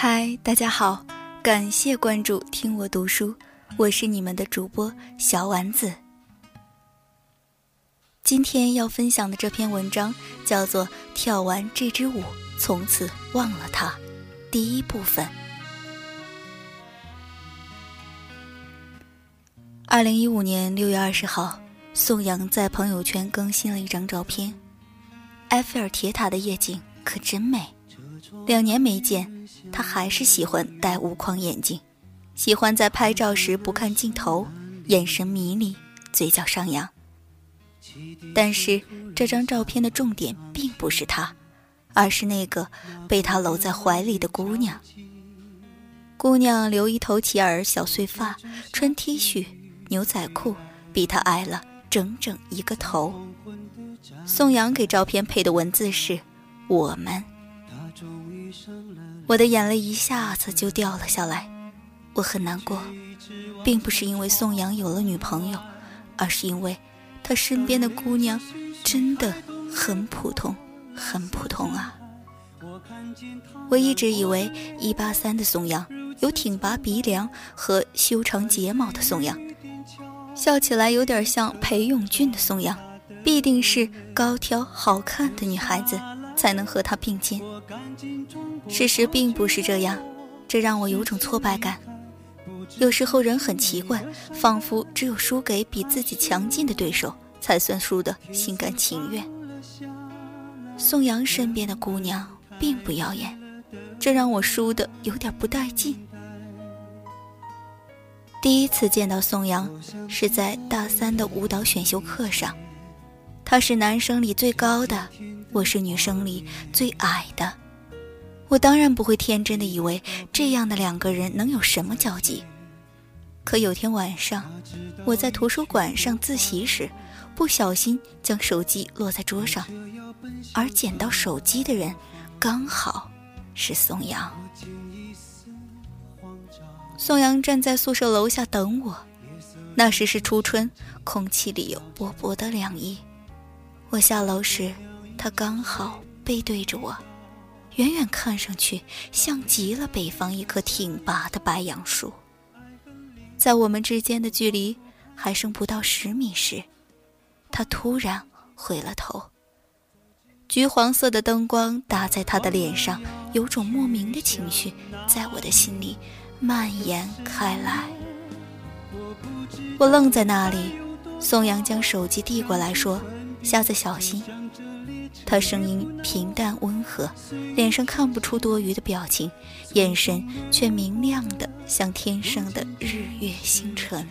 嗨，大家好，感谢关注，听我读书，我是你们的主播小丸子。今天要分享的这篇文章叫做《跳完这支舞，从此忘了他》，第一部分。二零一五年六月二十号，宋阳在朋友圈更新了一张照片，埃菲尔铁塔的夜景可真美。两年没见。他还是喜欢戴无框眼镜，喜欢在拍照时不看镜头，眼神迷离，嘴角上扬。但是这张照片的重点并不是他，而是那个被他搂在怀里的姑娘。姑娘留一头齐耳小碎发，穿 T 恤牛仔裤，比他矮了整整一个头。宋阳给照片配的文字是：“我们。”我的眼泪一下子就掉了下来，我很难过，并不是因为宋阳有了女朋友，而是因为他身边的姑娘真的很普通，很普通啊。我一直以为一八三的宋阳有挺拔鼻梁和修长睫毛的宋阳，笑起来有点像裴勇俊的宋阳，必定是高挑好看的女孩子。才能和他并肩。事实并不是这样，这让我有种挫败感。有时候人很奇怪，仿佛只有输给比自己强劲的对手，才算输得心甘情愿。宋阳身边的姑娘并不耀眼，这让我输得有点不带劲。第一次见到宋阳，是在大三的舞蹈选修课上，他是男生里最高的。我是女生里最矮的，我当然不会天真的以为这样的两个人能有什么交集。可有天晚上，我在图书馆上自习时，不小心将手机落在桌上，而捡到手机的人刚好是宋阳。宋阳站在宿舍楼下等我，那时是初春，空气里有薄薄的凉意。我下楼时。他刚好背对着我，远远看上去像极了北方一棵挺拔的白杨树。在我们之间的距离还剩不到十米时，他突然回了头。橘黄色的灯光打在他的脸上，有种莫名的情绪在我的心里蔓延开来。我愣在那里，宋阳将手机递过来说：“下次小心。”他声音平淡温和，脸上看不出多余的表情，眼神却明亮的像天上的日月星辰。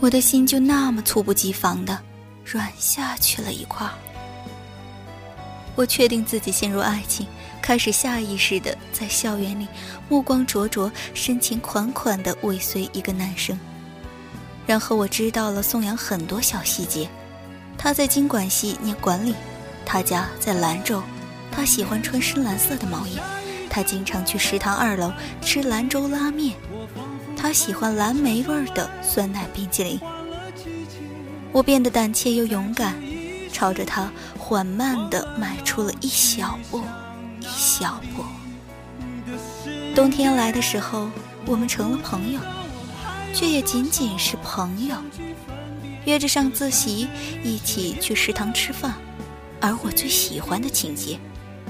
我的心就那么猝不及防的软下去了一块。我确定自己陷入爱情，开始下意识的在校园里目光灼灼、深情款款的尾随一个男生。然后我知道了宋阳很多小细节。他在经管系念管理，他家在兰州，他喜欢穿深蓝色的毛衣，他经常去食堂二楼吃兰州拉面，他喜欢蓝莓味的酸奶冰淇淋。我变得胆怯又勇敢，朝着他缓慢地迈出了一小步，一小步。冬天来的时候，我们成了朋友，却也仅仅是朋友。约着上自习，一起去食堂吃饭，而我最喜欢的情节，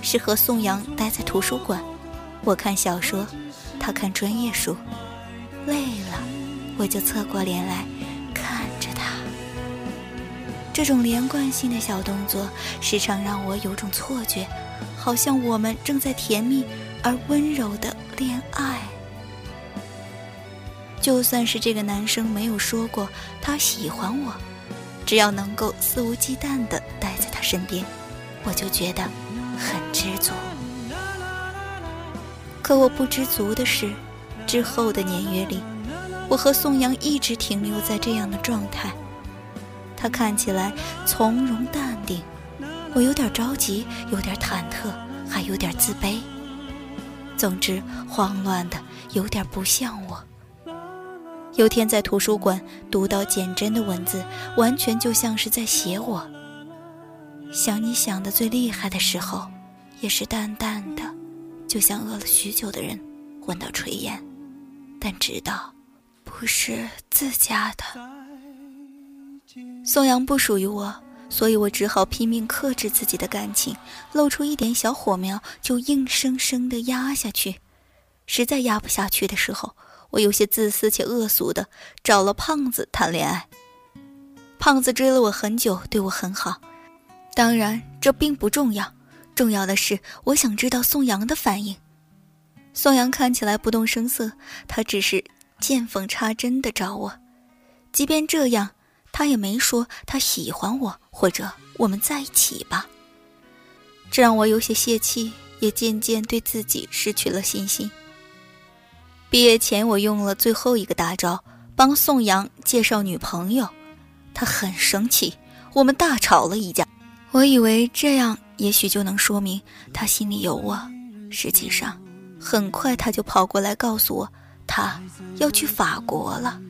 是和宋阳待在图书馆，我看小说，他看专业书，累了，我就侧过脸来看着他。这种连贯性的小动作，时常让我有种错觉，好像我们正在甜蜜而温柔的恋爱。就算是这个男生没有说过他喜欢我，只要能够肆无忌惮地待在他身边，我就觉得很知足。可我不知足的是，之后的年月里，我和宋阳一直停留在这样的状态。他看起来从容淡定，我有点着急，有点忐忑，还有点自卑。总之，慌乱的有点不像我。有天在图书馆读到简真的文字，完全就像是在写我。想你想的最厉害的时候，也是淡淡的，就像饿了许久的人闻到炊烟，但知道不是自家的。宋阳不属于我，所以我只好拼命克制自己的感情，露出一点小火苗就硬生生的压下去。实在压不下去的时候，我有些自私且恶俗的找了胖子谈恋爱。胖子追了我很久，对我很好。当然，这并不重要，重要的是我想知道宋阳的反应。宋阳看起来不动声色，他只是见缝插针的找我。即便这样，他也没说他喜欢我或者我们在一起吧。这让我有些泄气，也渐渐对自己失去了信心。毕业前，我用了最后一个大招，帮宋阳介绍女朋友。他很生气，我们大吵了一架。我以为这样也许就能说明他心里有我。实际上，很快他就跑过来告诉我，他要去法国了。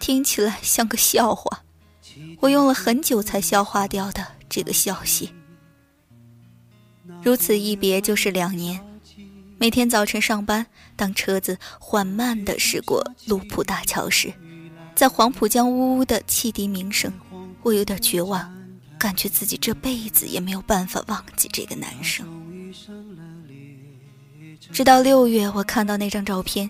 听起来像个笑话，我用了很久才消化掉的这个消息。如此一别就是两年。每天早晨上班，当车子缓慢地驶过卢浦大桥时，在黄浦江呜呜的汽笛鸣声，我有点绝望，感觉自己这辈子也没有办法忘记这个男生。直到六月，我看到那张照片；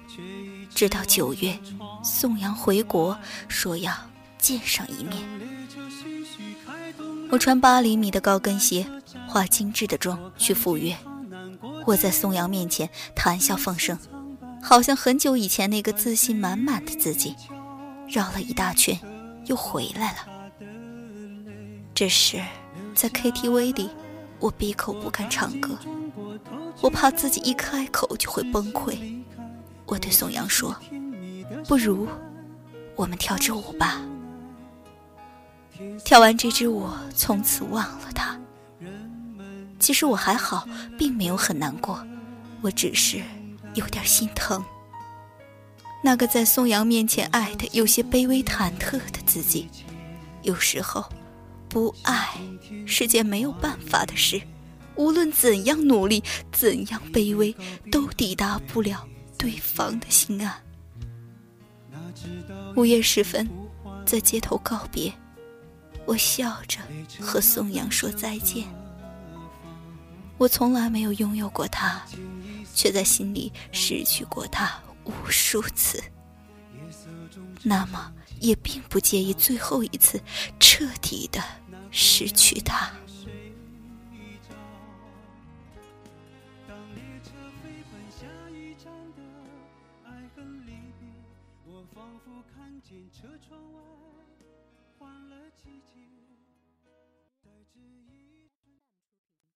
直到九月，宋阳回国说要见上一面。我穿八厘米的高跟鞋，化精致的妆去赴约。我在宋阳面前谈笑风生，好像很久以前那个自信满满的自己，绕了一大圈，又回来了。这时，在 KTV 里，我闭口不敢唱歌，我怕自己一开口就会崩溃。我对宋阳说：“不如，我们跳支舞吧。”跳完这支舞，从此忘了他。其实我还好，并没有很难过，我只是有点心疼。那个在宋阳面前爱的有些卑微忐忑的自己，有时候，不爱是件没有办法的事，无论怎样努力，怎样卑微，都抵达不了对方的心安。午夜时分，在街头告别，我笑着和宋阳说再见。我从来没有拥有过他，却在心里失去过他无数次。那么，也并不介意最后一次彻底的失去他。车窗外换了季节，